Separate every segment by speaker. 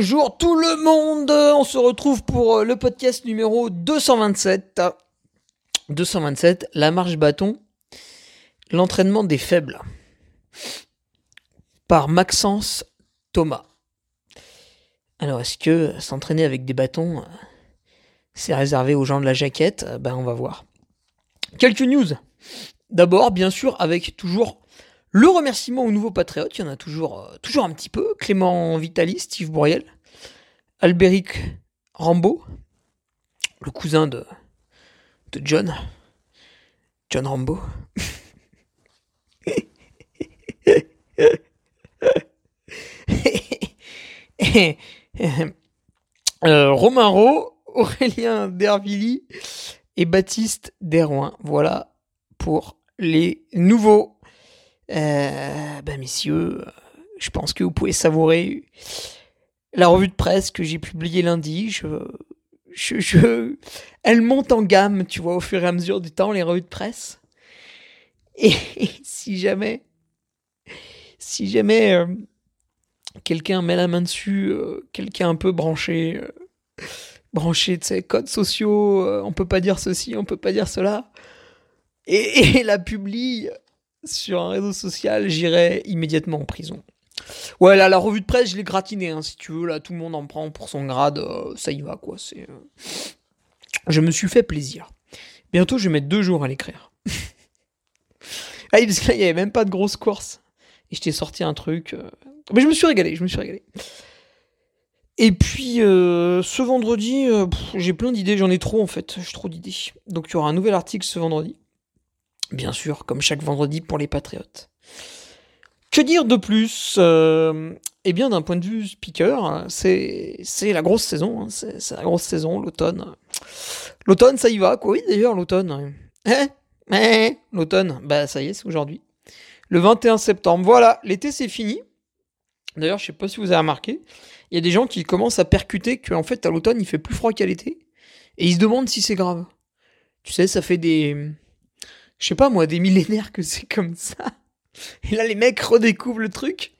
Speaker 1: Bonjour tout le monde, on se retrouve pour euh, le podcast numéro 227. 227, la marche bâton, l'entraînement des faibles. Par Maxence Thomas. Alors est-ce que s'entraîner avec des bâtons, euh, c'est réservé aux gens de la jaquette? Ben on va voir. Quelques news. D'abord, bien sûr, avec toujours le remerciement aux nouveaux patriotes, il y en a toujours, euh, un petit peu. Clément Vitali, Steve Bouriel, Albéric Rambo, le cousin de, de John. John Rambo. Euh, Romain Rowe, Aurélien Dervilly et Baptiste Derouin. Voilà pour les nouveaux euh, ben messieurs, je pense que vous pouvez savourer la revue de presse que j'ai publiée lundi. Je, je, elle monte en gamme, tu vois, au fur et à mesure du temps, les revues de presse. Et, si jamais, si jamais euh, quelqu'un met la main dessus, euh, quelqu'un un peu branché, branché de ses codes sociaux, on peut pas dire ceci, on peut pas dire cela, et, et la publie sur un réseau social, j'irai immédiatement en prison. Ouais, là, la revue de presse, je l'ai gratiné, hein, si tu veux. Là, tout le monde en prend pour son grade. Euh, ça y va, quoi. C'est. Euh, je me suis fait plaisir. Bientôt, je vais mettre deux jours à l'écrire. ah, parce que là, il n'y avait même pas de grosse course. Et je t'ai sorti un truc. Euh, mais je me suis régalé, je me suis régalé. Et puis, ce vendredi, j'ai plein d'idées. J'en ai trop, en fait. J'ai trop d'idées. Donc, il y aura un nouvel article ce vendredi bien sûr, comme chaque vendredi pour les Patriotes. Que dire de plus euh, Eh bien, d'un point de vue speaker, c'est la grosse saison. Hein, c'est la grosse saison, l'automne. L'automne, ça y va, quoi. Oui, d'ailleurs, l'automne. Hein? Eh, L'automne, bah ça y est, c'est aujourd'hui. Le 21 septembre. Voilà, l'été, c'est fini. D'ailleurs, je sais pas si vous avez remarqué, il y a des gens qui commencent à percuter qu'en fait, à l'automne, il fait plus froid qu'à l'été. Et ils se demandent si c'est grave. Tu sais, ça fait des je sais pas moi, des millénaires que c'est comme ça. Et là, les mecs redécouvrent le truc.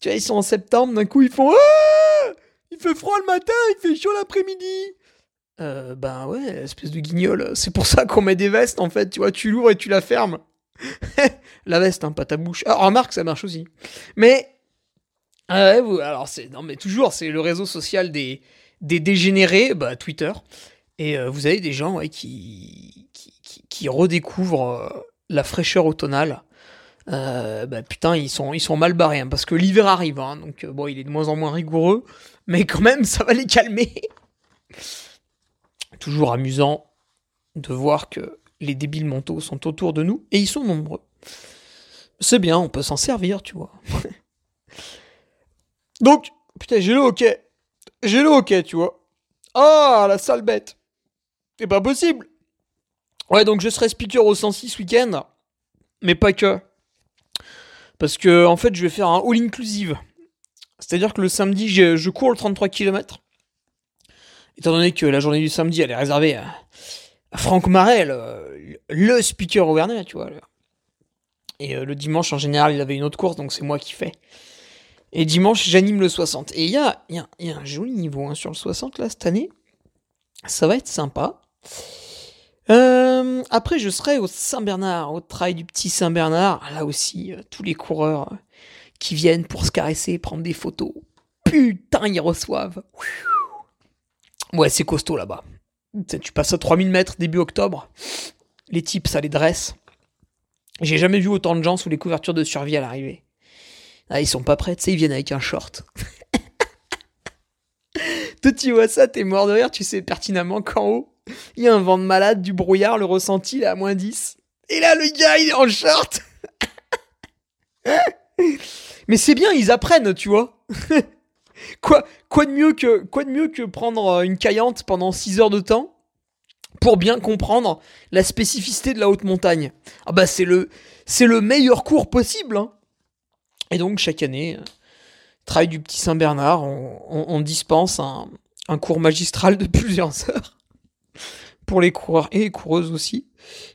Speaker 1: Tu vois, ils sont en septembre, d'un coup, ils font ah Il fait froid le matin, il fait chaud l'après-midi. Euh, ben ouais, espèce de guignol. C'est pour ça qu'on met des vestes, en fait. Tu vois, tu l'ouvres et tu la fermes. la veste, hein, pas ta bouche. Ah, remarque, ça marche aussi. Mais. Euh, ouais, alors, c'est. Non, mais toujours, c'est le réseau social des, des dégénérés, bah, Twitter. Et euh, vous avez des gens ouais, qui redécouvrent euh, la fraîcheur automnale. Euh, bah, putain, ils sont, ils sont mal barrés, hein, parce que l'hiver arrive, hein, donc euh, bon, il est de moins en moins rigoureux, mais quand même, ça va les calmer. Toujours amusant de voir que les débiles mentaux sont autour de nous, et ils sont nombreux. C'est bien, on peut s'en servir, tu vois. donc, putain, j'ai le hockey. J'ai le hockey, tu vois. Ah, la sale bête. C'est pas possible. Ouais, donc je serai speaker au 106 ce week-end, mais pas que. Parce que, en fait, je vais faire un all-inclusive. C'est-à-dire que le samedi, je, cours le 33 km. Étant donné que la journée du samedi, elle est réservée à, Franck Marel, le speaker Auvergnat, tu vois. Et le dimanche, en général, il avait une autre course, donc c'est moi qui fais. Et dimanche, j'anime le 60. Et il y a, y, a, y a, un joli niveau hein, sur le 60 là cette année. Ça va être sympa. Euh, après, je serai au Saint-Bernard, au trail du petit Saint-Bernard. Là aussi, euh, tous les coureurs euh, qui viennent pour se caresser, prendre des photos. Putain, ils reçoivent. Ouais, c'est costaud là-bas. Tu passes à 3000 mètres début octobre. Les types, ça les dresse. J'ai jamais vu autant de gens sous les couvertures de survie à l'arrivée. Ah, ils sont pas prêts, tu sais, ils viennent avec un short. Toi, tu vois ça, t'es mort de rire, tu sais pertinemment qu'en haut, il y a un vent de malade, du brouillard, le ressenti, il est à moins 10. Et là, le gars, il est en short. Mais c'est bien, ils apprennent, tu vois. quoi, quoi, de mieux que, quoi de mieux que prendre euh, une caillante pendant 6 heures de temps pour bien comprendre la spécificité de la haute montagne? Ah bah c'est le, c'est le meilleur cours possible. Hein. Et donc chaque année, euh, travail du petit Saint-Bernard, on, dispense un, cours magistral de plusieurs heures pour les coureurs et les coureuses aussi.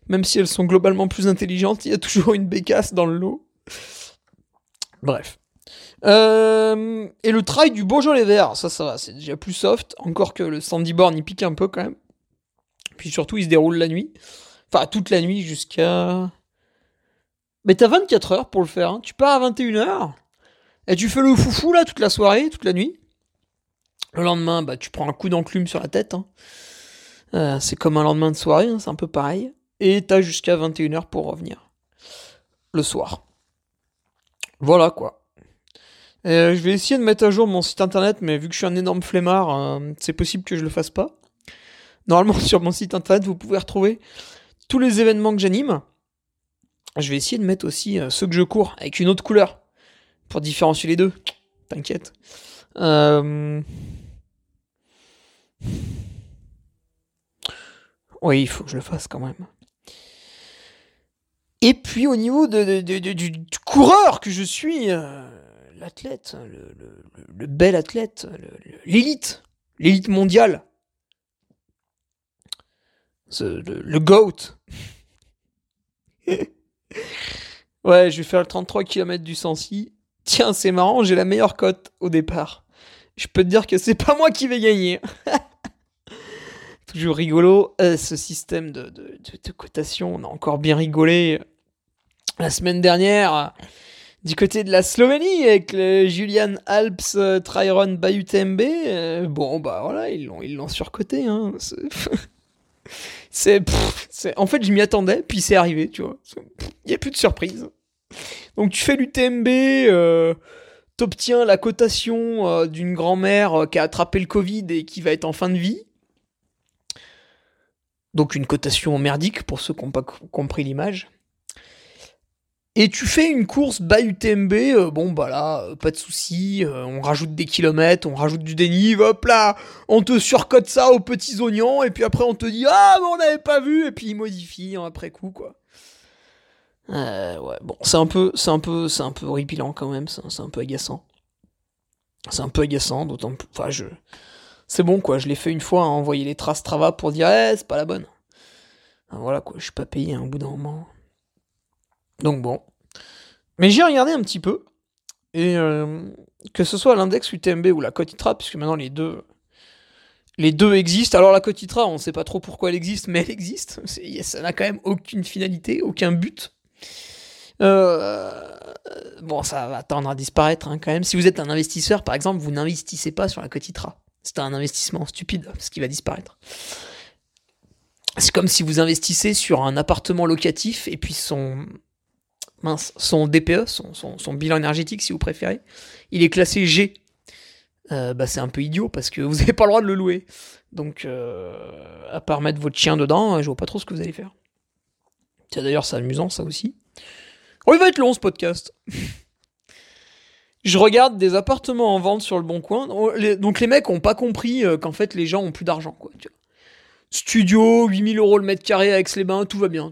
Speaker 1: Même si elles sont globalement plus intelligentes, il y a toujours une bécasse dans le lot. Bref. Euh, et le trail du Beaujolais vert, ça, ça va, c'est déjà plus soft. Encore que le Sandyborn, il pique un peu quand même. Puis surtout, il se déroule la nuit. Enfin, toute la nuit jusqu'à mais t'as 24 heures pour le faire. Hein. Tu pars à 21h. Et tu fais le foufou là toute la soirée, toute la nuit. Le lendemain, bah, tu prends un coup d'enclume sur la tête. Hein. Euh, c'est comme un lendemain de soirée, hein, c'est un peu pareil. Et t'as jusqu'à 21h pour revenir. Le soir. Voilà quoi. Euh, je vais essayer de mettre à jour mon site internet, mais vu que je suis un énorme flemmard, euh, c'est possible que je le fasse pas. Normalement, sur mon site internet, vous pouvez retrouver tous les événements que j'anime. Je vais essayer de mettre aussi ceux que je cours avec une autre couleur pour différencier les deux. T'inquiète. Euh, oui, il faut que je le fasse quand même. Et puis au niveau de, du, coureur que je suis, euh, l'athlète, le, bel athlète, l'élite, l'élite mondiale, le, le GOAT. Ouais, je vais faire le 33 km du Sancy. Tiens, c'est marrant, j'ai la meilleure cote au départ. Je peux te dire que c'est pas moi qui vais gagner. Toujours rigolo, euh, ce système de, de, cotation. On a encore bien rigolé euh, la semaine dernière euh, du côté de la Slovénie avec le Julian Alps Tryron Bayutembe. bon, bah voilà, ils l'ont, ils l'ont surcoté. Hein. C'est, en fait, je m'y attendais, puis c'est arrivé, tu vois. Il n'y a plus de surprise. Donc tu fais l'UTMB, euh, t'obtiens la cotation euh, d'une grand-mère euh, qui a attrapé le Covid et qui va être en fin de vie. Donc une cotation merdique pour ceux qui n'ont pas compris l'image. Et tu fais une course bas UTMB, euh, bon bah là, euh, pas de souci, euh, on rajoute des kilomètres, on rajoute du dénive, hop là, on te surcote ça aux petits oignons, et puis après on te dit ah mais on n'avait pas vu, et puis il modifie après coup quoi. ouais, bon, c'est un peu, c'est un peu, c'est un peu horripilant quand même, c'est un peu agaçant. C'est un peu agaçant, d'autant plus, enfin je, c'est bon quoi, je l'ai fait une fois, hein, envoyer les traces Trava pour dire eh c'est pas la bonne. Voilà quoi, je suis pas payé hein, au bout d'un moment. Donc bon. Mais j'ai regardé un petit peu. Et euh, que ce soit l'index UTMB ou la cote ITRA, puisque maintenant les deux, les deux existent. Alors la cote ITRA, on ne sait pas trop pourquoi elle existe, mais elle existe. Ça n'a quand même aucune finalité, aucun but. Euh, bon, ça va tendre à disparaître hein, quand même. Si vous êtes un investisseur, par exemple, vous n'investissez pas sur la cote ITRA. C'est un investissement stupide, ce qui va disparaître. C'est comme si vous investissez sur un appartement locatif et puis son, mince, son DPE, son, bilan énergétique si vous préférez, il est classé G. Euh, bah, c'est un peu idiot parce que vous n'avez pas le droit de le louer. Donc, euh, à part mettre votre chien dedans, je vois pas trop ce que vous allez faire. D'ailleurs, c'est amusant ça aussi. Oh, il va être long ce podcast. je regarde des appartements en vente sur le bon coin. Donc, les mecs ont pas compris euh, qu'en fait, les gens ont plus d'argent. quoi. Studio, 8000 euros le mètre carré avec les bains, tout va bien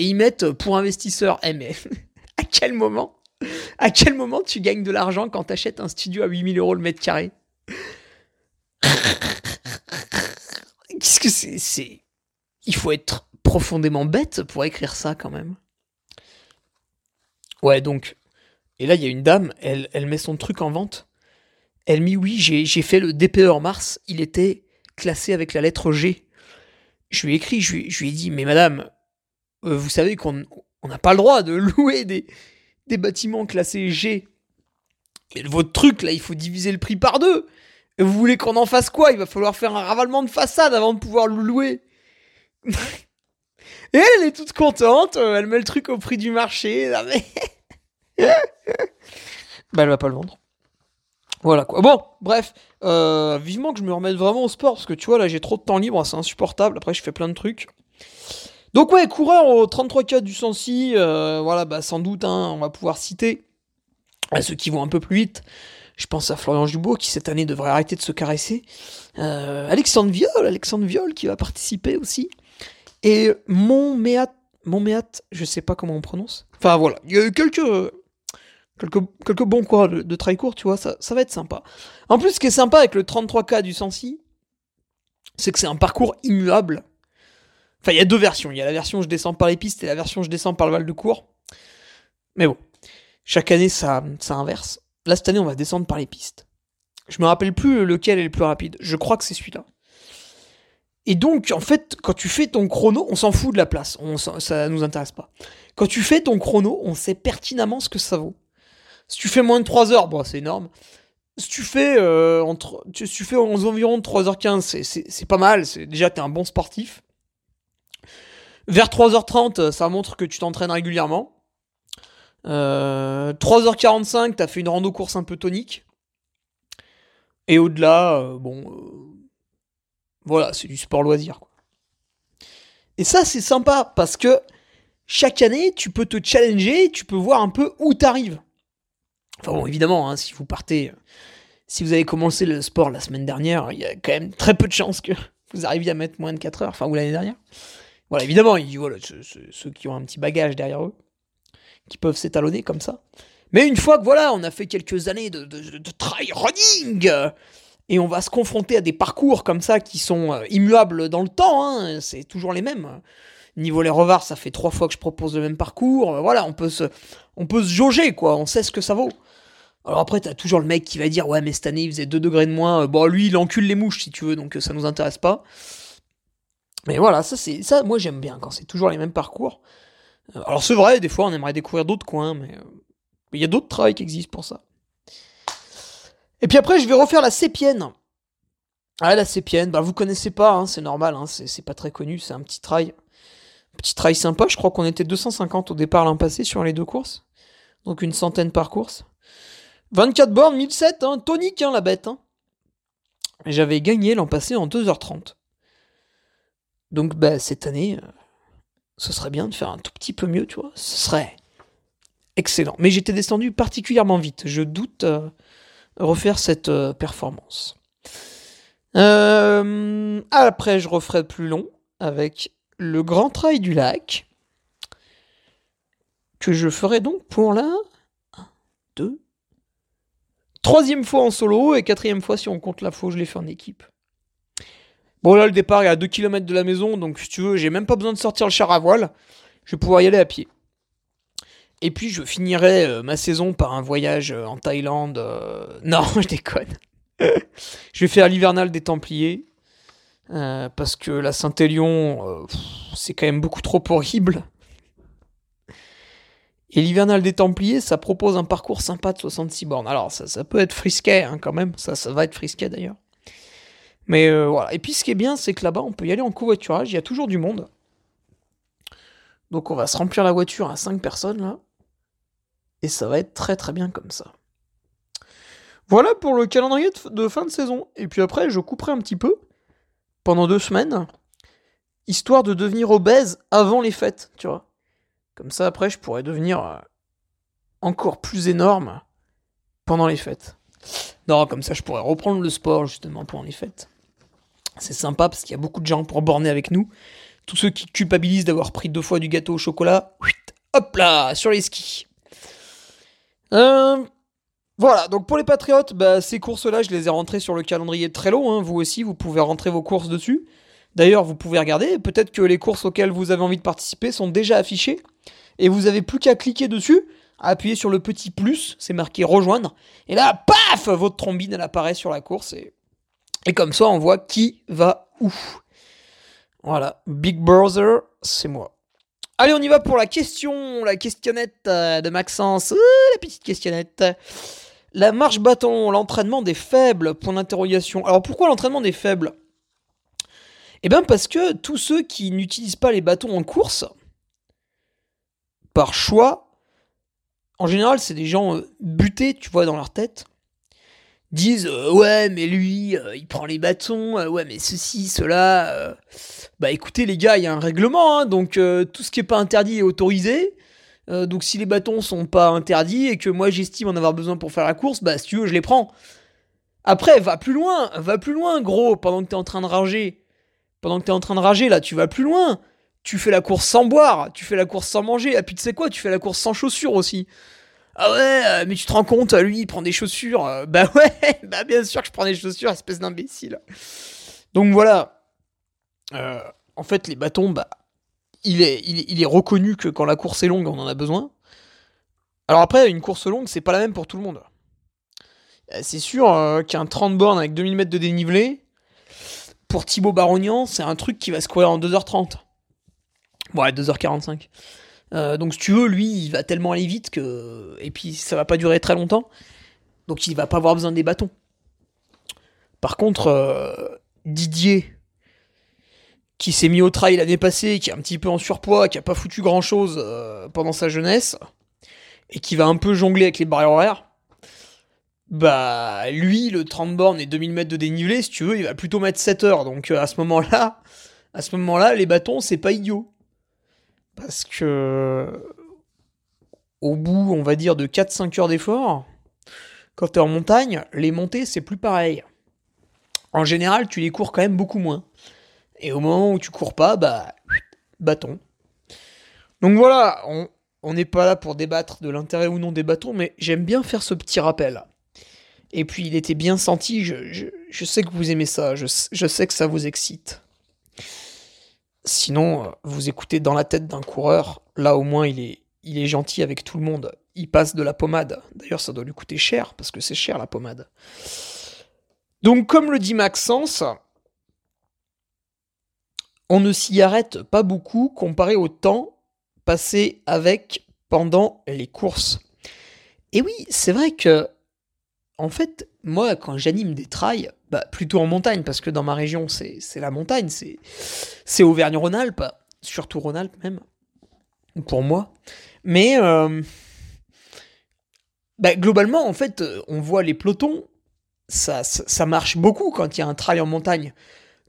Speaker 1: et ils mettent pour investisseurs. Eh mais à quel moment À quel moment tu gagnes de l'argent quand tu un studio à 8000 euros le mètre carré? Qu'est-ce que c'est Il faut être profondément bête pour écrire ça quand même. Ouais, donc. Et là, il y a une dame, elle, elle met son truc en vente. Elle met oui, j'ai fait le DPE en mars, il était classé avec la lettre G. Je lui ai écrit, je lui, ai dit, mais madame, euh, vous savez qu'on n'a pas le droit de louer des, des bâtiments classés G. Et votre truc, là, il faut diviser le prix par deux. Et vous voulez qu'on en fasse quoi? Il va falloir faire un ravalement de façade avant de pouvoir le louer. Et elle, est toute contente, euh, elle met le truc au prix du marché. bah, elle va pas le vendre. Voilà quoi. Bon, bref, euh, vivement que je me remette vraiment au sport parce que tu vois, là j'ai trop de temps libre, c'est insupportable. Après, je fais plein de trucs. Donc, ouais, coureur au 33K du Sancy, euh, voilà, bah sans doute, hein, on va pouvoir citer ceux qui vont un peu plus vite. Je pense à Florian Jubourg qui cette année devrait arrêter de se caresser. Alexandre Viol, Alexandre Viol qui va participer aussi. Et Montméat, Montméat, je sais pas comment on prononce. Enfin voilà, il y a eu quelques, quelques, bons coureurs de, de trail court, tu vois, ça, va être sympa. En plus, ce qui est sympa avec le 33K du Sancy, c'est que c'est un parcours immuable. Enfin, il y a deux versions. Il y a la version je descends par les pistes et la version je descends par le Val de Cour. Mais bon, chaque année ça, inverse. Là, cette année, on va descendre par les pistes. Je me rappelle plus lequel est le plus rapide. Je crois que c'est celui-là. Et donc, en fait, quand tu fais ton chrono, on s'en fout de la place, ça nous intéresse pas. Quand tu fais ton chrono, on sait pertinemment ce que ça vaut. Si tu fais moins de 3 heures, bon, c'est énorme. Si tu fais, euh, entre, tu, tu fais environ 3h15, c'est pas mal, déjà t'es un bon sportif. Vers 3h30, ça montre que tu t'entraînes régulièrement. Euh, 3h45, t'as fait une rando course un peu tonique. Et au-delà, euh, bon, euh, voilà, c'est du sport loisir. Et ça, c'est sympa parce que chaque année, tu peux te challenger, tu peux voir un peu où t'arrives. Enfin bon, évidemment, hein, si vous partez, si vous avez commencé le sport la semaine dernière, il y a quand même très peu de chances que vous arriviez à mettre moins de 4 heures, enfin, ou l'année dernière. Voilà, évidemment, voilà, ceux, qui ont un petit bagage derrière eux, qui peuvent s'étalonner comme ça. Mais une fois que voilà, on a fait quelques années de, de, try running, et on va se confronter à des parcours comme ça qui sont euh, immuables dans le temps, hein, c'est toujours les mêmes. Niveau les revards, ça fait trois fois que je propose le même parcours, euh, voilà, on peut se, on peut se jauger, quoi, on sait ce que ça vaut. Alors après, t'as toujours le mec qui va dire, ouais, mais cette année, il faisait 2 degrés de moins, euh, bon, lui, il encule les mouches, si tu veux, donc ça nous intéresse pas. Mais voilà, ça, c'est, ça, moi, j'aime bien quand c'est toujours les mêmes parcours. Alors c'est vrai, des fois, on aimerait découvrir d'autres coins, mais il y a d'autres travails qui existent pour ça. Et puis après, je vais refaire la Sépienne. Ah, la Sépienne, bah vous connaissez pas, hein, c'est normal, hein, c'est pas très connu, c'est un petit trail. Petit trail sympa, je crois qu'on était 250 au départ l'an passé sur les deux courses. Donc une centaine par course. 24 bornes, 1007, hein, tonique hein, la bête. Hein. J'avais gagné l'an passé en 2h30. Donc bah, cette année, euh, ce serait bien de faire un tout petit peu mieux, tu vois. Ce serait excellent. Mais j'étais descendu particulièrement vite. Je doute... Euh, refaire cette euh, performance. Euh, après, je referai plus long avec le Grand Trail du Lac, que je ferai donc pour la 1, 2, troisième fois en solo et quatrième fois si on compte la fois je l'ai fait en équipe. Bon là le départ est à 2 km de la maison, donc si tu veux, j'ai même pas besoin de sortir le char à voile, je vais pouvoir y aller à pied. Et puis je finirai euh, ma saison par un voyage euh, en Thaïlande. Euh, non, je déconne. je vais faire l'hivernal des Templiers. parce que la Saint-Élion, c'est quand même beaucoup trop horrible. Et l'hivernal des Templiers, ça propose un parcours sympa de 66 bornes. Alors, ça, peut être frisquet hein, quand même. Ça, ça va être frisquet d'ailleurs. Mais voilà. Et puis, ce qui est bien, c'est que là-bas, on peut y aller en covoiturage. Il y a toujours du monde. Donc, on va se remplir la voiture à 5 personnes là. Et ça va être très très bien comme ça. Voilà pour le calendrier de fin de saison. Et puis après, je couperai un petit peu pendant deux semaines, histoire de devenir obèse avant les fêtes, tu vois. Comme ça, après, je pourrais devenir euh, encore plus énorme pendant les fêtes. Non, comme ça, je pourrais reprendre le sport justement pendant les fêtes. C'est sympa parce qu'il y a beaucoup de gens pour borner avec nous. Tous ceux qui culpabilisent d'avoir pris deux fois du gâteau au chocolat, hop là, sur les skis. Euh, voilà, donc pour les Patriotes, bah, ces courses-là, je les ai rentrées sur le calendrier très long. Hein. Vous aussi, vous pouvez rentrer vos courses dessus. D'ailleurs, vous pouvez regarder, peut-être que les courses auxquelles vous avez envie de participer sont déjà affichées, et vous avez plus qu'à cliquer dessus, appuyer sur le petit plus, c'est marqué rejoindre, et là, paf, votre trombine, elle apparaît sur la course, et, et comme ça, on voit qui va où. Voilà, Big Brother, c'est moi. Allez, on y va pour la question, la questionnette euh, de Maxence. la petite questionnette. La marche bâton, l'entraînement des faibles, point d'interrogation. Alors pourquoi l'entraînement des faibles? Eh bien parce que tous ceux qui n'utilisent pas les bâtons en course, par choix, en général c'est des gens euh, butés, tu vois, dans leur tête, disent euh, ouais mais lui euh, il prend les bâtons ouais mais ceci cela bah écoutez les gars il y a un règlement hein, donc tout ce qui est pas interdit est autorisé. Donc si les bâtons sont pas interdits et que moi j'estime en avoir besoin pour faire la course bah si tu veux je les prends. Après va plus loin va plus loin gros pendant que t'es en train de rager pendant que t'es en train de rager là tu vas plus loin tu fais la course sans boire tu fais la course sans manger et puis tu sais quoi tu fais la course sans chaussures aussi ah ouais, euh, mais tu te rends compte, lui, il prend des chaussures. Euh, bah ouais, bah bien sûr que je prends des chaussures, espèce d'imbécile. Donc voilà. Euh, en fait, les bâtons, bah, il est, il, est reconnu que quand la course est longue, on en a besoin. Alors après, une course longue, c'est pas la même pour tout le monde. C'est sûr qu'un 30 bornes avec 2000 mètres de dénivelé, pour Thibaut Barognan, c'est un truc qui va se courir en 2h30. Ouais, 2h45. Euh, donc si tu veux, lui, il va tellement aller vite que. Et puis ça va pas durer très longtemps. Donc il va pas avoir besoin des bâtons. Par contre, euh, Didier, qui s'est mis au trail l'année passée, qui est un petit peu en surpoids, qui a pas foutu grand chose euh, pendant sa jeunesse, et qui va un peu jongler avec les barrières horaires, bah lui, le 30 bornes et 2000 mètres de dénivelé, si tu veux, il va plutôt mettre 7 heures. Donc à ce moment-là, à ce moment-là, les bâtons, c'est pas idiot. Parce que au bout, on va dire, de 4-5 heures d'effort, quand tu es en montagne, les montées, c'est plus pareil. En général, tu les cours quand même beaucoup moins. Et au moment où tu cours pas, bah, bâton. Donc voilà, on n'est pas là pour débattre de l'intérêt ou non des bâtons, mais j'aime bien faire ce petit rappel. Et puis il était bien senti, je, sais que vous aimez ça, je sais que ça vous excite. Sinon, euh, vous écoutez dans la tête d'un coureur, là au moins il est, il est gentil avec tout le monde. Il passe de la pommade. D'ailleurs, ça doit lui coûter cher, parce que c'est cher la pommade. Donc, comme le dit Maxence, on ne s'y arrête pas beaucoup comparé au temps passé avec pendant les courses. Et oui, c'est vrai que, en fait, moi, quand j'anime des trails, bah, plutôt en montagne, parce que dans ma région, c'est la montagne, c'est Auvergne-Rhône-Alpes, surtout Rhône-Alpes même, pour moi. Mais euh, bah, globalement, en fait, on voit les pelotons, ça, ça, marche beaucoup quand il y a un trail en montagne.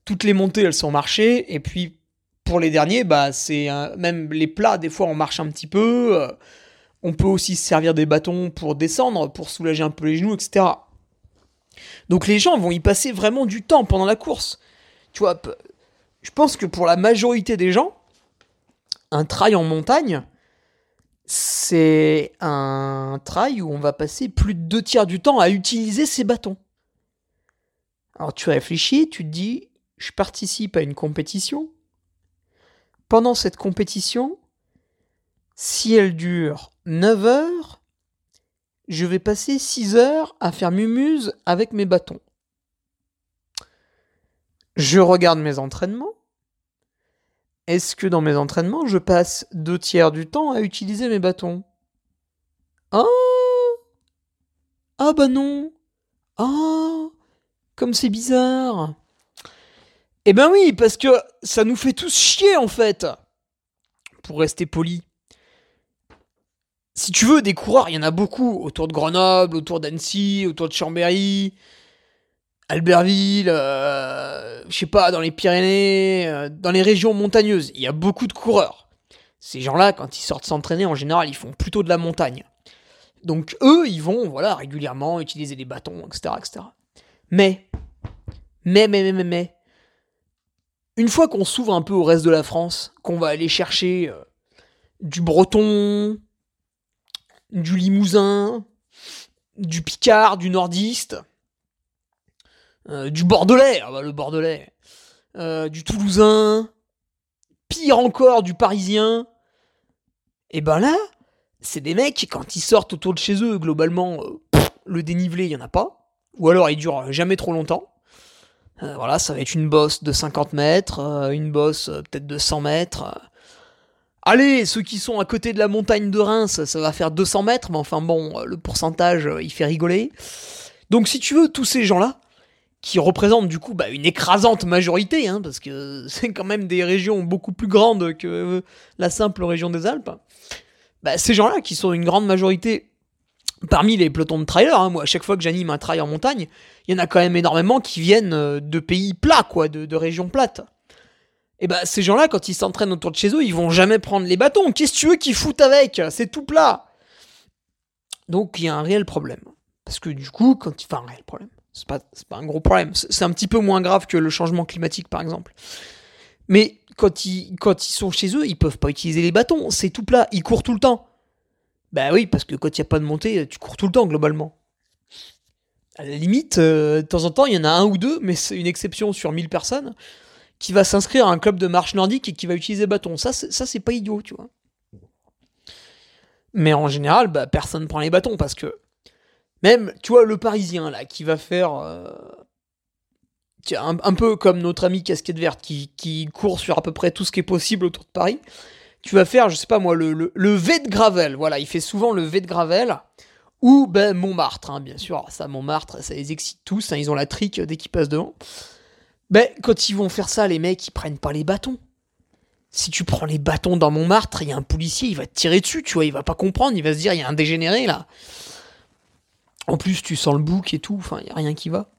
Speaker 1: Toutes les montées, elles sont marchées, et puis pour les derniers, bah, c'est même les plats, des fois, on marche un petit peu. Euh, on peut aussi se servir des bâtons pour descendre, pour soulager un peu les genoux, etc. Donc les gens vont y passer vraiment du temps pendant la course. Tu vois, je pense que pour la majorité des gens, un trail en montagne, c'est un trail où on va passer plus de deux tiers du temps à utiliser ses bâtons. Alors tu réfléchis, tu te dis, je participe à une compétition. Pendant cette compétition, si elle dure 9 heures, je vais passer 6 heures à faire mumuse avec mes bâtons. Je regarde mes entraînements. Est-ce que dans mes entraînements, je passe deux tiers du temps à utiliser mes bâtons? Ah! Ah bah non! Ah! Comme c'est bizarre! Eh ben oui, parce que ça nous fait tous chier en fait Pour rester poli si tu veux, des coureurs, il y en a beaucoup autour de Grenoble, autour d'Annecy, autour de Chambéry, Albertville, euh, je sais pas, dans les Pyrénées, euh, dans les régions montagneuses. Il y a beaucoup de coureurs. Ces gens-là, quand ils sortent s'entraîner, en général, ils font plutôt de la montagne. Donc eux, ils vont, voilà, régulièrement utiliser des bâtons, etc., etc. Mais, mais, mais, mais, mais, une fois qu'on s'ouvre un peu au reste de la France, qu'on va aller chercher euh, du breton, du Limousin, du Picard, du Nordiste, euh, du Bordelais, ah bah, le Bordelais, euh, du toulousain, pire encore du parisien. Et ben là, c'est des mecs, quand ils sortent autour de chez eux, globalement, euh, le dénivelé, il n'y en a pas. Ou alors il dure jamais trop longtemps. Voilà, ça va être une bosse de 50 mètres, une bosse peut-être de 100 mètres. Allez, ceux qui sont à côté de la montagne de Reims, ça va faire 200 mètres, mais enfin bon, le pourcentage, il fait rigoler. Donc si tu veux, tous ces gens-là, qui représentent du coup bah, une écrasante majorité, hein, parce que c'est quand même des régions beaucoup plus grandes que la simple région des Alpes, bah, ces gens-là qui sont une grande majorité parmi les pelotons de trailers, hein, moi à chaque fois que j'anime un trail en montagne, il y en a quand même énormément qui viennent euh, de pays plats, quoi, de régions plates. Et bah ces gens-là, quand ils s'entraînent autour de chez eux, ils vont jamais prendre les bâtons. Qu'est-ce que tu veux qu'ils foutent avec? C'est tout plat. Donc il y a un réel problème. Parce que du coup, quand. Enfin, un réel problème. C'est pas, pas un gros problème. C'est un petit peu moins grave que le changement climatique, par exemple. Mais quand ils, quand ils sont chez eux, ils peuvent pas utiliser les bâtons. C'est tout plat. Ils courent tout le temps. Bah oui, parce que quand il n'y a pas de montée, tu cours tout le temps, globalement. À la limite, euh, de temps en temps, il y en a un ou deux, mais c'est une exception sur 1000 personnes qui va s'inscrire à un club de marche nordique et qui va utiliser bâton. Ça, ça c'est pas idiot, tu vois. Mais en général, bah, personne ne prend les bâtons parce que même, tu vois, le Parisien là, qui va faire euh, un, peu comme notre ami casquette verte qui, court sur à peu près tout ce qui est possible autour de Paris. Tu vas faire, je sais pas moi, le, le, le V de Gravel. Voilà, il fait souvent le V de Gravel. Ou ben Montmartre, hein, bien sûr. Ça, Montmartre, ça les excite tous. Hein, ils ont la trique dès qu'ils passent devant. Ben, quand ils vont faire ça, les mecs, ils prennent pas les bâtons. Si tu prends les bâtons dans Montmartre, il y a un policier, il va te tirer dessus, tu vois, il va pas comprendre, il va se dire, il y a un dégénéré là. En plus, tu sens le bouc et tout, enfin, il y a rien qui va.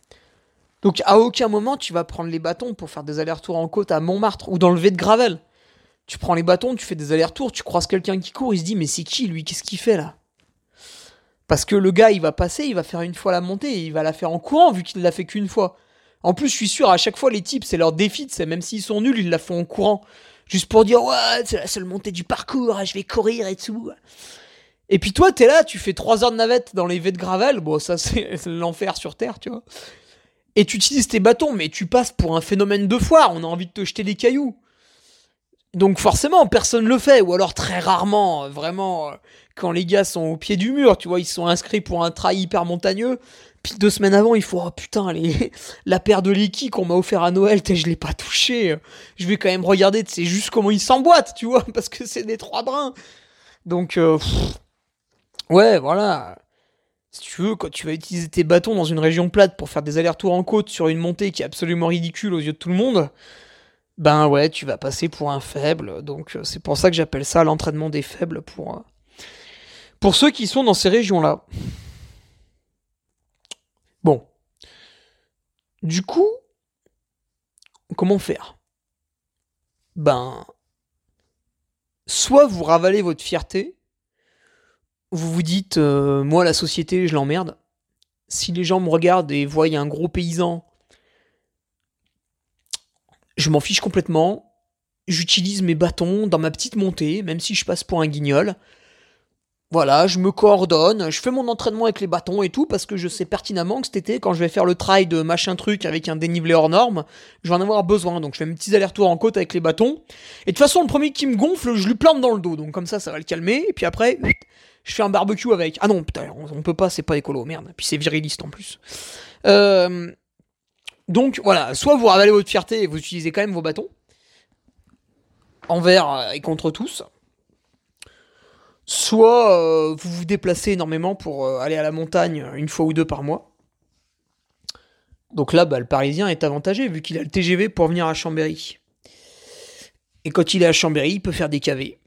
Speaker 1: Donc, à aucun moment, tu vas prendre les bâtons pour faire des allers-retours en côte à Montmartre ou dans le V de Gravel. Tu prends les bâtons, tu fais des allers-retours, tu croises quelqu'un qui court, il se dit, mais c'est qui lui Qu'est-ce qu'il fait là? Parce que le gars, il va passer, il va faire une fois la montée, et il va la faire en courant, vu qu'il l'a fait qu'une fois. En plus, je suis sûr, à chaque fois, les types, c'est leur défi, c'est même s'ils sont nuls, ils la font en courant. Juste pour dire, ouais, c'est la seule montée du parcours, hein, je vais courir et tout. Et puis toi, t'es là, tu fais 3 heures de navette dans les V de gravel. Bon, ça, c'est l'enfer sur Terre, tu vois. Et tu utilises tes bâtons, mais tu passes pour un phénomène de foire. On a envie de te jeter des cailloux. Donc forcément, personne le fait. Ou alors très rarement, vraiment, euh, quand les gars sont au pied du mur, tu vois, ils sont inscrits pour un trail hyper montagneux. Puis deux semaines avant, il faut, oh putain, les, la paire de Leaky qu'on m'a offert à Noël, je l'ai pas touché. Je vais quand même regarder, c'est juste comment ils s'emboîtent, tu vois, parce que c'est des trois brins. Donc, euh, ouais, voilà. Si tu veux, quand tu vas utiliser tes bâtons dans une région plate pour faire des allers-retours en côte sur une montée qui est absolument ridicule aux yeux de tout le monde, ben ouais, tu vas passer pour un faible. Donc, euh, c'est pour ça que j'appelle ça l'entraînement des faibles pour, euh, pour ceux qui sont dans ces régions-là. Bon. Du coup, comment faire? Ben, soit vous ravalez votre fierté, vous vous dites, euh, moi la société, je l'emmerde. Si les gens me regardent et voient un gros paysan, je m'en fiche complètement. J'utilise mes bâtons dans ma petite montée, même si je passe pour un guignol. Voilà, je me coordonne, je fais mon entraînement avec les bâtons et tout, parce que je sais pertinemment que cet été, quand je vais faire le trail de machin truc avec un dénivelé hors norme, je vais en avoir besoin. Donc je fais mes petits allers-retours en côte avec les bâtons. Et de toute façon, le premier qui me gonfle, je lui plante dans le dos. Donc comme ça, ça va le calmer. Et puis après, je fais un barbecue avec. Ah non, putain, on, peut pas, c'est pas écolo, merde. Puis c'est viriliste en plus. Euh, donc voilà, soit vous ravalez votre fierté et vous utilisez quand même vos bâtons. Envers et contre tous soit euh, vous vous déplacez énormément pour euh, aller à la montagne une fois ou deux par mois. Donc là, bah, le Parisien est avantagé vu qu'il a le TGV pour venir à Chambéry. Et quand il est à Chambéry, il peut faire des KV.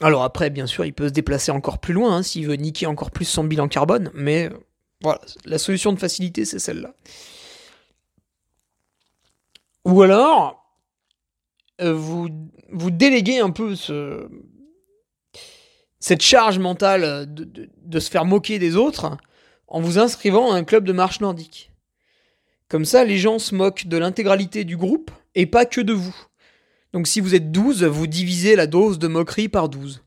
Speaker 1: Alors après, bien sûr, il peut se déplacer encore plus loin hein, s'il veut niquer encore plus son bilan carbone, mais euh, voilà, la solution de facilité, c'est celle-là. Ou alors, vous, vous déléguez un peu ce, cette charge mentale euh, de, se faire moquer des autres en vous inscrivant à un club de marche nordique. Comme ça, les gens se moquent de l'intégralité du groupe et pas que de vous. Donc si vous êtes 12, vous divisez la dose de moquerie par 12.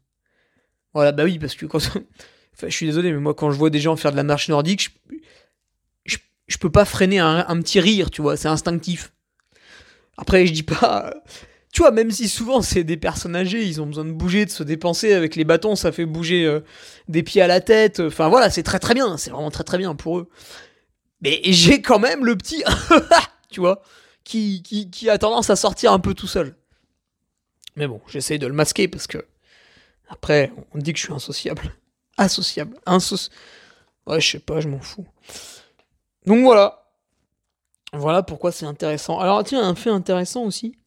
Speaker 1: Voilà, bah oui, parce que quand... enfin, je suis désolé, mais moi quand je vois des gens faire de la marche nordique, je, je, peux pas freiner un, un petit rire, tu vois, c'est instinctif. Après, je dis pas. Tu vois, même si souvent c'est des personnes âgées, ils ont besoin de bouger, de se dépenser avec les bâtons, ça fait bouger euh, des pieds à la tête. Enfin voilà, c'est très très bien, c'est vraiment très très bien pour eux. Mais j'ai quand même le petit, tu vois, qui a tendance à sortir un peu tout seul. Mais bon, j'essaye de le masquer parce que après, on dit que je suis insociable. Associable. Insoci... Ouais, je sais pas, je m'en fous. Donc voilà. Voilà pourquoi c'est intéressant. Alors tiens, un fait intéressant aussi.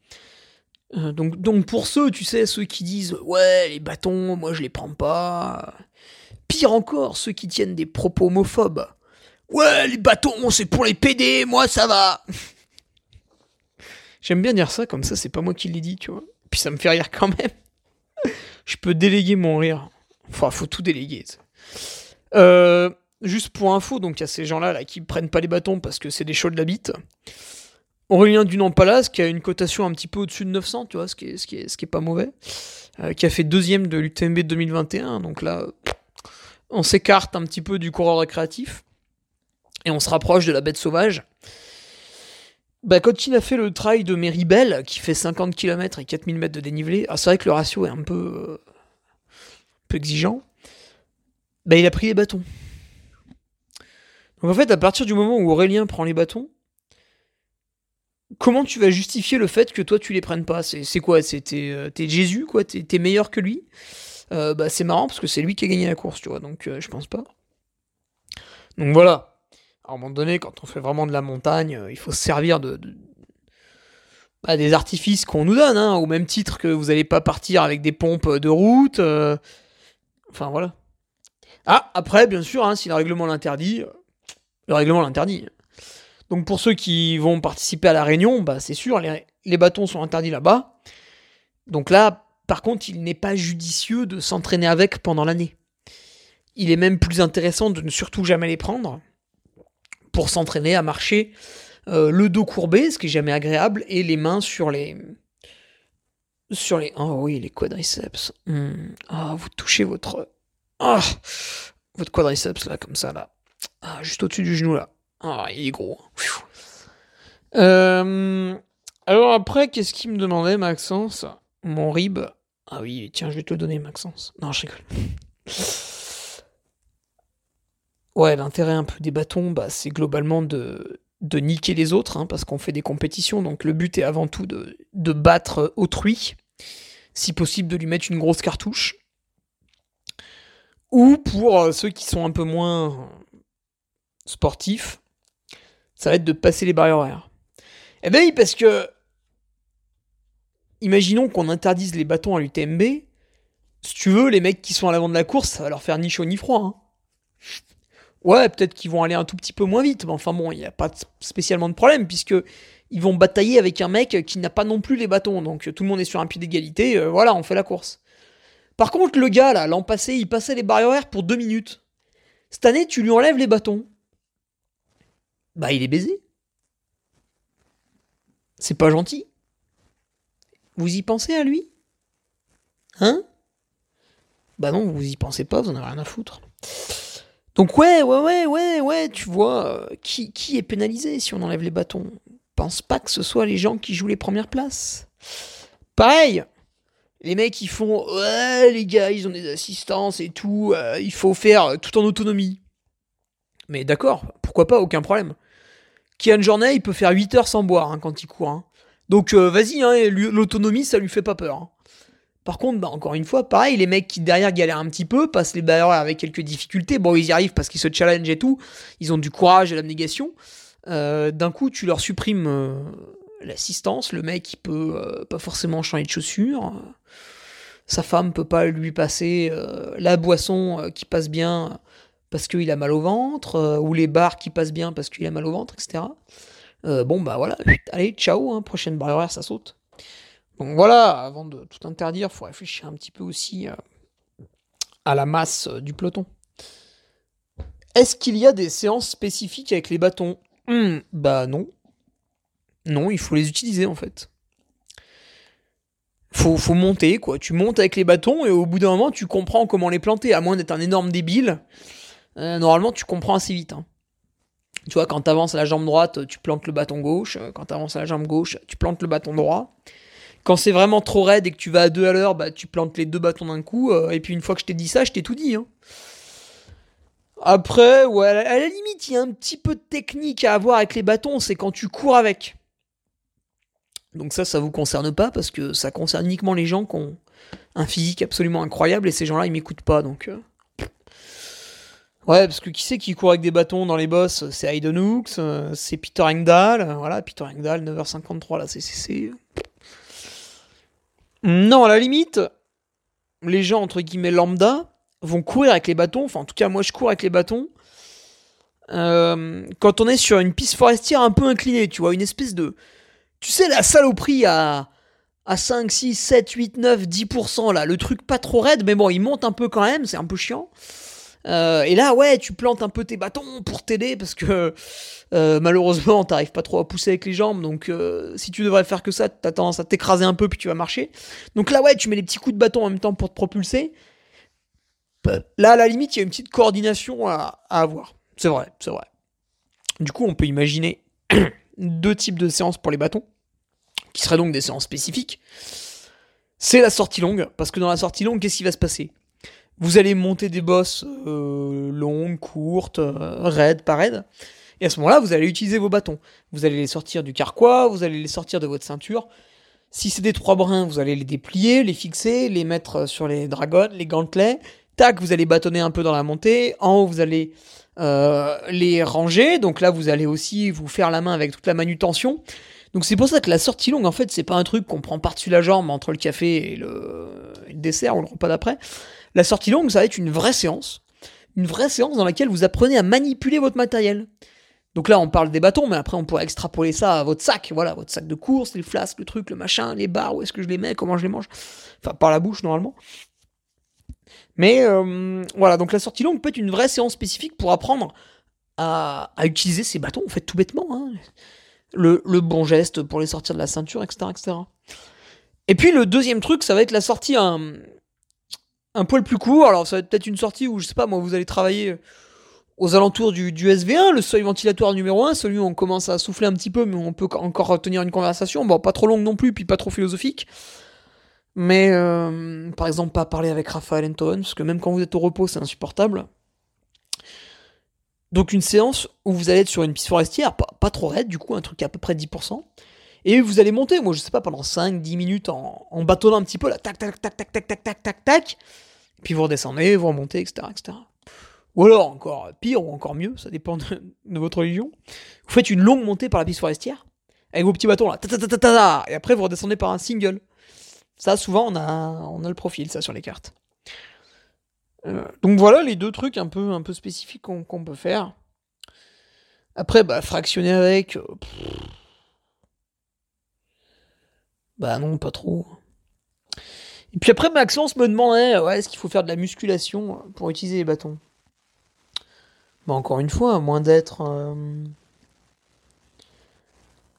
Speaker 1: Euh, donc, donc pour ceux, tu sais, ceux qui disent ouais les bâtons, moi je les prends pas. Pire encore, ceux qui tiennent des propos homophobes. Ouais les bâtons, c'est pour les PD, moi ça va. J'aime bien dire ça, comme ça c'est pas moi qui l'ai dit, tu vois. Puis ça me fait rire quand même. je peux déléguer mon rire. Enfin, faut tout déléguer. Euh, juste pour info, donc il y a ces gens-là là, qui prennent pas les bâtons parce que c'est des chauds de la bite. Aurélien Dunan-Palas, qui a une cotation un petit peu au-dessus de 900, tu vois, ce qui est, pas mauvais, euh, qui a fait deuxième de l'UTMB 2021, donc là, on s'écarte un petit peu du coureur récréatif, et on se rapproche de la bête sauvage. Bah, quand il a fait le trail de Méribel, qui fait 50 km et 4000 mètres de dénivelé, ah, c'est vrai que le ratio est un peu, un peu exigeant, bah, il a pris les bâtons. Donc en fait, à partir du moment où Aurélien prend les bâtons, comment tu vas justifier le fait que toi tu les prennes pas? C'est quoi? T'es euh, Jésus, quoi? T'es meilleur que lui? Euh, bah, C'est marrant parce que c'est lui qui a gagné la course, tu vois, donc euh, je pense pas. Donc voilà. À un moment donné, quand on fait vraiment de la montagne, il faut se servir de, bah, des artifices qu'on nous donne, hein, au même titre que vous n'allez pas partir avec des pompes de route. Enfin voilà. Ah, après, bien sûr, hein, si le règlement l'interdit, le règlement l'interdit. Donc pour ceux qui vont participer à la réunion, bah c'est sûr, les, bâtons sont interdits là-bas. Donc là, par contre, il n'est pas judicieux de s'entraîner avec pendant l'année. Il est même plus intéressant de ne surtout jamais les prendre pour s'entraîner à marcher euh, le dos courbé, ce qui est jamais agréable, et les mains sur les sur les oh oui les quadriceps. Ah vous touchez votre ah votre quadriceps là comme ça là, ah, juste au-dessus du genou là. Ah, il est gros. Euh, alors après, qu'est-ce qu'il me demandait, Maxence? Mon rib. Ah oui, tiens, je vais te le donner, Maxence. Non, je rigole. Ouais, l'intérêt un peu des bâtons, bah, c'est globalement de, niquer les autres, hein, parce qu'on fait des compétitions, donc le but est avant tout de, de battre autrui, si possible de lui mettre une grosse cartouche. Ou pour euh, ceux qui sont un peu moins sportifs, ça va être de passer les barrières horaires. Eh ben oui, parce que. Imaginons qu'on interdise les bâtons à l'UTMB. Si tu veux, les mecs qui sont à l'avant de la course, ça va leur faire ni chaud ni froid. Hein. Ouais, peut-être qu'ils vont aller un tout petit peu moins vite, mais enfin bon, il n'y a pas spécialement de problème, puisque ils vont batailler avec un mec qui n'a pas non plus les bâtons, donc tout le monde est sur un pied d'égalité, euh, voilà, on fait la course. Par contre, le gars, là, l'an passé, il passait les barrières pour deux minutes. Cette année, tu lui enlèves les bâtons bah il est baisé. C'est pas gentil. Vous y pensez à lui? Hein? Bah non, vous y pensez pas, vous en avez rien à foutre. Donc ouais, ouais, ouais, ouais, ouais, tu vois, euh, qui, qui est pénalisé si on enlève les bâtons? Pense pas que ce soit les gens qui jouent les premières places. Pareil, les mecs ils font ouais les gars ils ont des assistances et tout, euh, il faut faire tout en autonomie. Mais d'accord, pourquoi pas, aucun problème. Kian Jornet, il peut faire 8 heures sans boire hein, quand il court. Hein. Donc euh, vas-y, hein, l'autonomie, ça lui fait pas peur. Par contre, bah, encore une fois, pareil, les mecs qui derrière galèrent un petit peu, passent les barrières avec quelques difficultés. Bon, ils y arrivent parce qu'ils se challenge et tout. Ils ont du courage et l'abnégation. Euh, D'un coup, tu leur supprimes euh, l'assistance. Le mec, il peut euh, pas forcément changer de chaussures. Sa femme peut pas lui passer la boisson qui passe bien parce qu'il a mal au ventre, euh, ou les bars qui passent bien parce qu'il a mal au ventre, etc. Euh, bon, bah voilà, allez, ciao, hein, prochaine barrière, ça saute. Donc voilà, avant de tout interdire, il faut réfléchir un petit peu aussi euh, à la masse du peloton. Est-ce qu'il y a des séances spécifiques avec les bâtons? Hmm, Bah non. Non, il faut les utiliser en fait. Faut, faut monter, quoi. Tu montes avec les bâtons et au bout d'un moment, tu comprends comment les planter, à moins d'être un énorme débile. Euh, normalement, tu comprends assez vite. Hein. Tu vois, quand tu avances à la jambe droite, tu plantes le bâton gauche. Quand tu avances à la jambe gauche, tu plantes le bâton droit. Quand c'est vraiment trop raide et que tu vas à deux à l'heure, bah, tu plantes les deux bâtons d'un coup. euh, et puis une fois que je t'ai dit ça, je t'ai tout dit. hein. Après, ouais, à la, limite, il y a un petit peu de technique à avoir avec les bâtons, c'est quand tu cours avec. Donc ça, ça vous concerne pas parce que ça concerne uniquement les gens qui ont un physique absolument incroyable et ces gens-là, ils m'écoutent pas. Donc euh. Ouais, parce que qui c'est qui court avec des bâtons dans les boss C'est Hayden Hooks, euh, c'est Peter Engdahl. euh, Voilà, Peter Engdahl, 9h53 la CCC. Non, à la limite, les gens entre guillemets lambda vont courir avec les bâtons. Enfin, en tout cas, moi, je cours avec les bâtons. Euh, quand on est sur une piste forestière un peu inclinée, tu vois, une espèce de. Tu sais, la saloperie à, à 5, 6, 7, 8, 9, 10%, là, le truc pas trop raide, mais bon, il monte un peu quand même, c'est un peu chiant. Euh, et là, ouais, tu plantes un peu tes bâtons pour t'aider parce que euh, malheureusement, t'arrives pas trop à pousser avec les jambes. Donc, euh, si tu devrais faire que ça, t'as tendance à t'écraser un peu puis tu vas marcher. Donc là, ouais, tu mets des petits coups de bâton en même temps pour te propulser. Là, à la limite, il y a une petite coordination à, à avoir. C'est vrai, c'est vrai. Du coup, on peut imaginer deux types de séances pour les bâtons, qui seraient donc des séances spécifiques. C'est la sortie longue, parce que dans la sortie longue, qu'est-ce qui va se passer? Vous allez monter des bosses euh, longues, courtes, euh, raides, pas raides. Et à ce moment-là, vous allez utiliser vos bâtons. Vous allez les sortir du carquois, vous allez les sortir de votre ceinture. Si c'est des trois brins, vous allez les déplier, les fixer, les mettre sur les dragons, les gantelets. Tac, vous allez bâtonner un peu dans la montée. En haut, vous allez euh, les ranger. Donc là, vous allez aussi vous faire la main avec toute la manutention. Donc c'est pour ça que la sortie longue, en fait, c'est pas un truc qu'on prend par-dessus la jambe entre le café et le, et le dessert ou le repas d'après. La sortie longue, ça va être une vraie séance. Une vraie séance dans laquelle vous apprenez à manipuler votre matériel. Donc là, on parle des bâtons, mais après, on pourrait extrapoler ça à votre sac. Voilà, votre sac de course, les flasques, le truc, le machin, les barres, où est-ce que je les mets, comment je les mange. Enfin, par la bouche, normalement. Mais euh, voilà, donc la sortie longue peut être une vraie séance spécifique pour apprendre à, utiliser ces bâtons, en fait, tout bêtement. Hein. Le, le bon geste pour les sortir de la ceinture, etc., etc. Et puis le deuxième truc, ça va être la sortie un, un poil plus court. Alors ça va être peut-être une sortie où, je sais pas, moi, vous allez travailler aux alentours du, du SV1, le seuil ventilatoire numéro 1, celui où on commence à souffler un petit peu, mais on peut encore tenir une conversation. Bon, pas trop longue non plus, puis pas trop philosophique. Mais euh, par exemple, pas parler avec Raphaël Antoine, parce que même quand vous êtes au repos, c'est insupportable. Donc une séance où vous allez être sur une piste forestière, pas, pas trop raide, du coup, un truc à peu près 10%. Et vous allez monter, moi je sais pas, pendant 5-10 minutes en, en bâtonnant un petit peu, là, tac, tac, tac, tac, tac, tac, tac, tac, tac. Puis vous redescendez, vous remontez, etc., etc. Ou alors, encore pire, ou encore mieux, ça dépend de, votre religion. Vous faites une longue montée par la piste forestière, avec vos petits bâtons là, ta, ta, ta, ta, et après vous redescendez par un single. Ça, souvent, on a, on a le profil, ça, sur les cartes. Euh, donc voilà les deux trucs un peu, un peu spécifiques qu'on qu'on peut faire. Après, bah, fractionner avec. euh. Bah non, pas trop. Et puis après, Maxence me demandait ouais, est-ce qu'il faut faire de la musculation pour utiliser les bâtons? Bah encore une fois, à moins d'être. euh,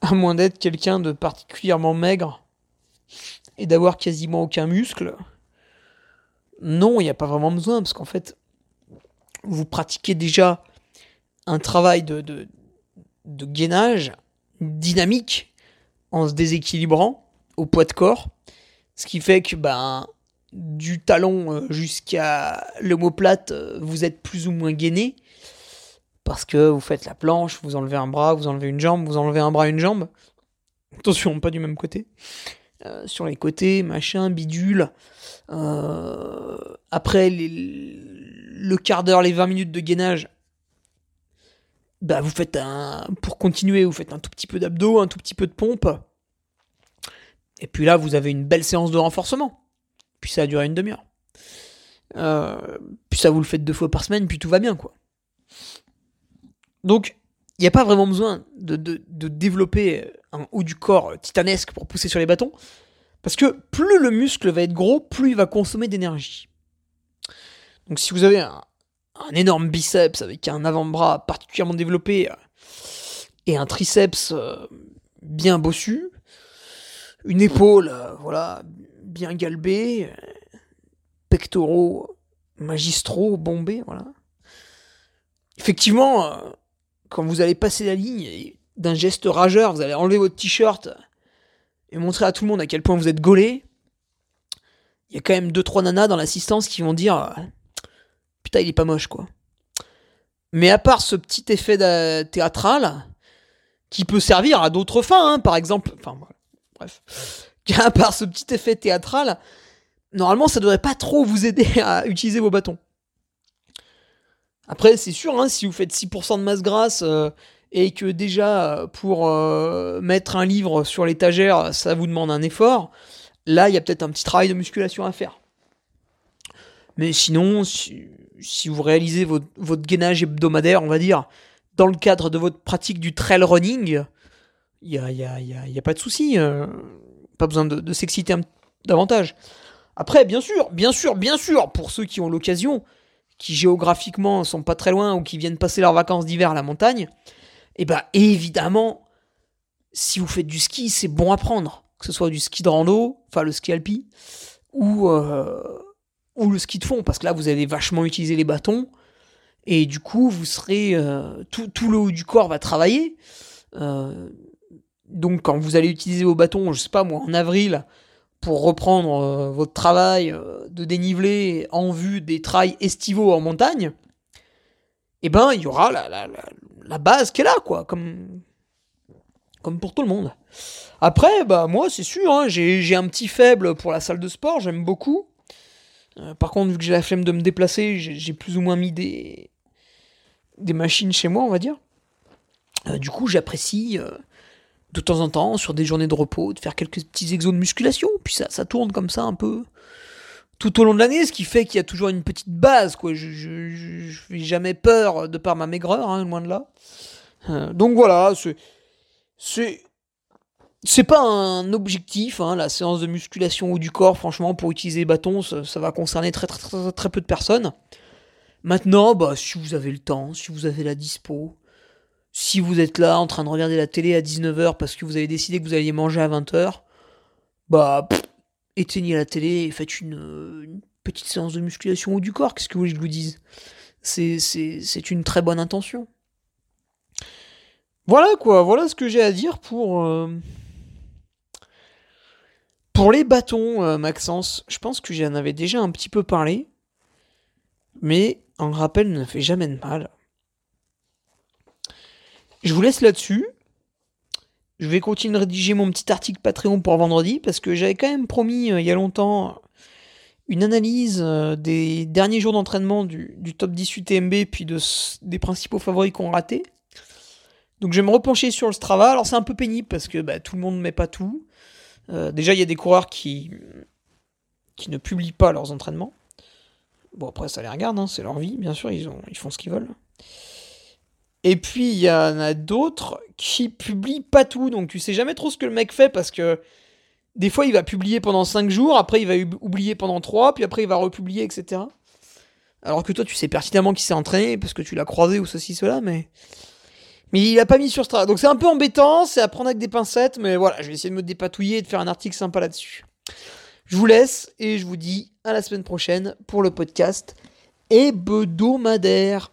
Speaker 1: À moins d'être quelqu'un de particulièrement maigre et d'avoir quasiment aucun muscle. Non, il n'y a pas vraiment besoin, parce qu'en fait, vous pratiquez déjà un travail de, gainage dynamique en se déséquilibrant au poids de corps, ce qui fait que ben, du talon euh, jusqu'à l'omoplate, euh, vous êtes plus ou moins gainé, parce que vous faites la planche, vous enlevez un bras, vous enlevez une jambe, vous enlevez un bras, une jambe. Attention, pas du même côté. Euh, sur les côtés, machin, bidule. Après le quart d'heure, les 20 minutes de gainage, bah vous faites un. Pour continuer, vous faites un tout petit peu d'abdos, un tout petit peu de pompe. Et puis là, vous avez une belle séance de renforcement. Puis ça a duré une demi-heure. Euh, puis ça, vous le faites deux fois par semaine, puis tout va bien, quoi. Donc, il n'y a pas vraiment besoin de, développer un haut du corps titanesque pour pousser sur les bâtons. Parce que plus le muscle va être gros, plus il va consommer d'énergie. Donc si vous avez un, un énorme biceps avec un avant-bras particulièrement développé euh, et un triceps euh, bien bossu, une épaule, euh, voilà, bien galbée, euh, pectoraux magistraux bombés, voilà. Effectivement, euh, quand vous allez passer la ligne, d'un geste rageur, vous allez enlever votre t-shirt et montrer à tout le monde à quel point vous êtes gaulé, il y a quand même 2-3 nanas dans l'assistance qui vont dire Putain, il est pas moche, quoi. Mais à part ce petit effet théâtral, qui peut servir à d'autres fins, hein, par exemple, bref, à part ce petit effet théâtral, normalement, ça devrait pas trop vous aider à utiliser vos bâtons. Après, c'est sûr, hein, si vous faites 6% de masse grasse euh, et que déjà pour euh, mettre un livre sur l'étagère, ça vous demande un effort, là, il y a peut-être un petit travail de musculation à faire. Mais sinon, si, vous réalisez votre, gainage hebdomadaire, on va dire, dans le cadre de votre pratique du trail running, il n'y a, y a, y a, pas de souci. Euh, pas besoin de, de s'exciter davantage. Après, bien sûr, bien sûr, bien sûr, pour ceux qui ont l'occasion, qui géographiquement sont pas très loin ou qui viennent passer leurs vacances d'hiver à la montagne, eh ben évidemment, si vous faites du ski, c'est bon à prendre. Que ce soit du ski de rando, enfin le ski alpi, ou, euh, ou le ski de fond, parce que là vous allez vachement utiliser les bâtons, et du coup vous serez. Euh, tout, tout, le haut du corps va travailler. Euh, donc quand vous allez utiliser vos bâtons, je sais pas moi, en avril, pour reprendre votre travail de dénivelé en vue des trails estivaux en montagne, eh ben il y aura la, la, la base qui est là, quoi, comme, comme pour tout le monde. Après, bah moi c'est sûr, hein, j'ai un petit faible pour la salle de sport, j'aime beaucoup. Euh, par contre, vu que j'ai la flemme de me déplacer, j'ai plus ou moins mis des, des machines chez moi, on va dire. Euh, du coup, j'apprécie euh, de temps en temps, sur des journées de repos, de faire quelques petits exos de musculation. Puis ça, ça tourne comme ça un peu tout au long de l'année, ce qui fait qu'il y a toujours une petite base, quoi. Je, je, jamais peur de par ma maigreur, hein, loin de là. Euh, donc voilà, c'est. C'est pas un objectif, hein, la séance de musculation ou du corps, franchement, pour utiliser les bâtons, ça, va concerner très, très, très, très, peu de personnes. Maintenant, bah, si vous avez le temps, si vous avez la dispo, si vous êtes là en train de regarder la télé à 19h parce que vous avez décidé que vous alliez manger à 20h, bah, éteignez la télé et faites une, petite séance de musculation ou du corps, qu'est-ce que vous voulez que je vous dise? C'est une très bonne intention. Voilà quoi, voilà ce que j'ai à dire pour... Euh, pour les bâtons, euh, Maxence, je pense que j'en avais déjà un petit peu parlé, mais un rappel ne fait jamais de mal. Je vous laisse là-dessus. Je vais continuer de rédiger mon petit article Patreon pour vendredi parce que j'avais quand même promis euh, il y a longtemps une analyse euh, des derniers jours d'entraînement du, top 10 UTMB puis de, des principaux favoris qu'on raté. Donc je vais me repencher sur le Strava. Alors c'est un peu pénible parce que bah, tout le monde ne met pas tout. Euh, déjà il y a des coureurs qui, ne publient pas leurs entraînements. Bon après ça les regarde, hein, c'est leur vie bien sûr, ils font ce qu'ils veulent. Et puis il y en a d'autres qui publient pas tout, donc tu sais jamais trop ce que le mec fait parce que des fois il va publier pendant 5 jours, après il va oublier pendant 3, puis après il va republier, etc. Alors que toi tu sais pertinemment qu'il s'est entraîné parce que tu l'as croisé ou ceci, cela, mais. Mais il a pas mis sur Strava. Donc c'est un peu embêtant, c'est à prendre avec des pincettes, mais voilà, je vais essayer de me dépatouiller et de faire un article sympa là-dessus. Je vous laisse et je vous dis à la semaine prochaine pour le podcast hebdomadaire.